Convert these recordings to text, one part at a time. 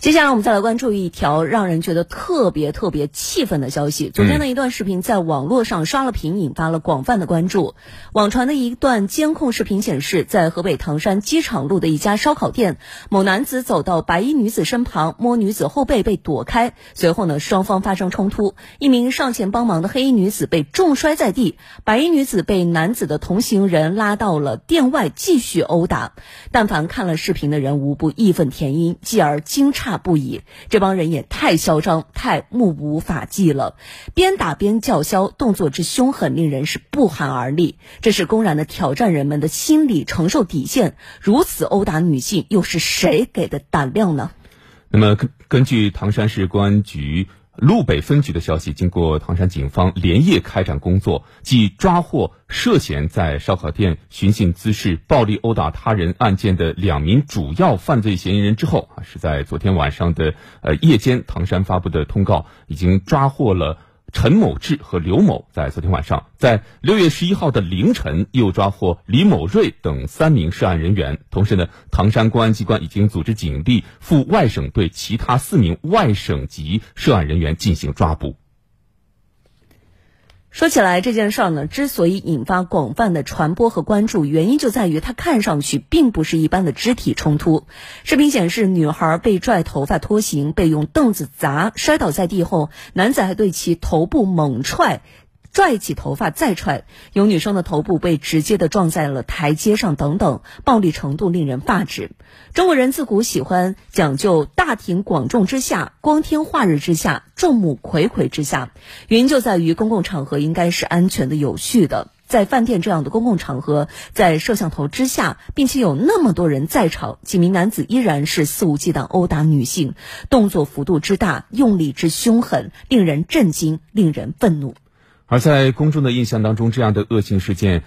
接下来我们再来关注一条让人觉得特别特别气愤的消息。昨天的一段视频在网络上刷了屏，引发了广泛的关注。网传的一段监控视频显示，在河北唐山机场路的一家烧烤店，某男子走到白衣女子身旁，摸女子后背被躲开，随后呢双方发生冲突，一名上前帮忙的黑衣女子被重摔在地，白衣女子被男子的同行人拉到了店外继续殴打。但凡看了视频的人，无不义愤填膺，继而惊诧。大不已，这帮人也太嚣张、太目无法纪了，边打边叫嚣，动作之凶狠，令人是不寒而栗。这是公然的挑战人们的心理承受底线，如此殴打女性，又是谁给的胆量呢？那么，根根据唐山市公安局。路北分局的消息，经过唐山警方连夜开展工作，即抓获涉嫌在烧烤店寻衅滋事、暴力殴打他人案件的两名主要犯罪嫌疑人之后，啊，是在昨天晚上的呃夜间，唐山发布的通告，已经抓获了。陈某志和刘某在昨天晚上，在六月十一号的凌晨又抓获李某瑞等三名涉案人员。同时呢，唐山公安机关已经组织警力赴外省对其他四名外省籍涉案人员进行抓捕。说起来，这件事儿呢，之所以引发广泛的传播和关注，原因就在于它看上去并不是一般的肢体冲突。视频显示，女孩被拽头发拖行，被用凳子砸，摔倒在地后，男子还对其头部猛踹。拽起头发再踹，有女生的头部被直接的撞在了台阶上，等等，暴力程度令人发指。中国人自古喜欢讲究大庭广众之下、光天化日之下、众目睽睽之下，原因就在于公共场合应该是安全的、有序的。在饭店这样的公共场合，在摄像头之下，并且有那么多人在场，几名男子依然是肆无忌惮殴打女性，动作幅度之大，用力之凶狠，令人震惊，令人愤怒。而在公众的印象当中，这样的恶性事件，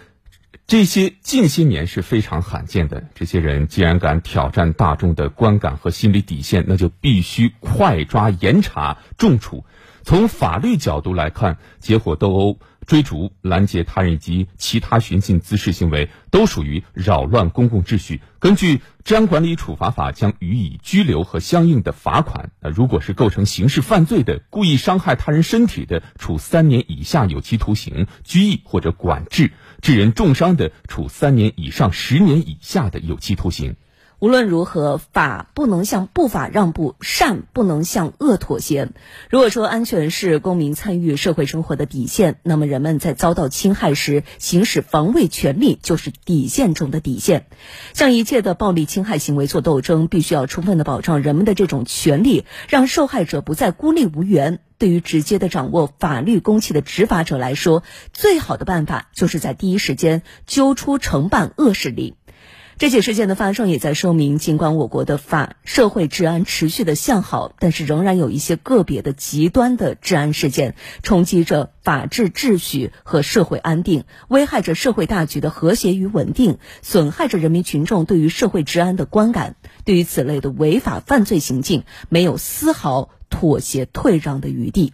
这些近些年是非常罕见的。这些人既然敢挑战大众的观感和心理底线，那就必须快抓严查重处。从法律角度来看，结伙斗殴。追逐、拦截他人及其他寻衅滋事行为，都属于扰乱公共秩序。根据《治安管理处罚法》，将予以拘留和相应的罚款。那如果是构成刑事犯罪的，故意伤害他人身体的，处三年以下有期徒刑、拘役或者管制；致人重伤的，处三年以上十年以下的有期徒刑。无论如何，法不能向不法让步，善不能向恶妥协。如果说安全是公民参与社会生活的底线，那么人们在遭到侵害时行使防卫权利就是底线中的底线。向一切的暴力侵害行为做斗争，必须要充分的保障人们的这种权利，让受害者不再孤立无援。对于直接的掌握法律公器的执法者来说，最好的办法就是在第一时间揪出承办恶势力。这起事件的发生也在说明，尽管我国的法社会治安持续的向好，但是仍然有一些个别的极端的治安事件，冲击着法治秩序和社会安定，危害着社会大局的和谐与稳定，损害着人民群众对于社会治安的观感。对于此类的违法犯罪行径，没有丝毫妥协退让的余地。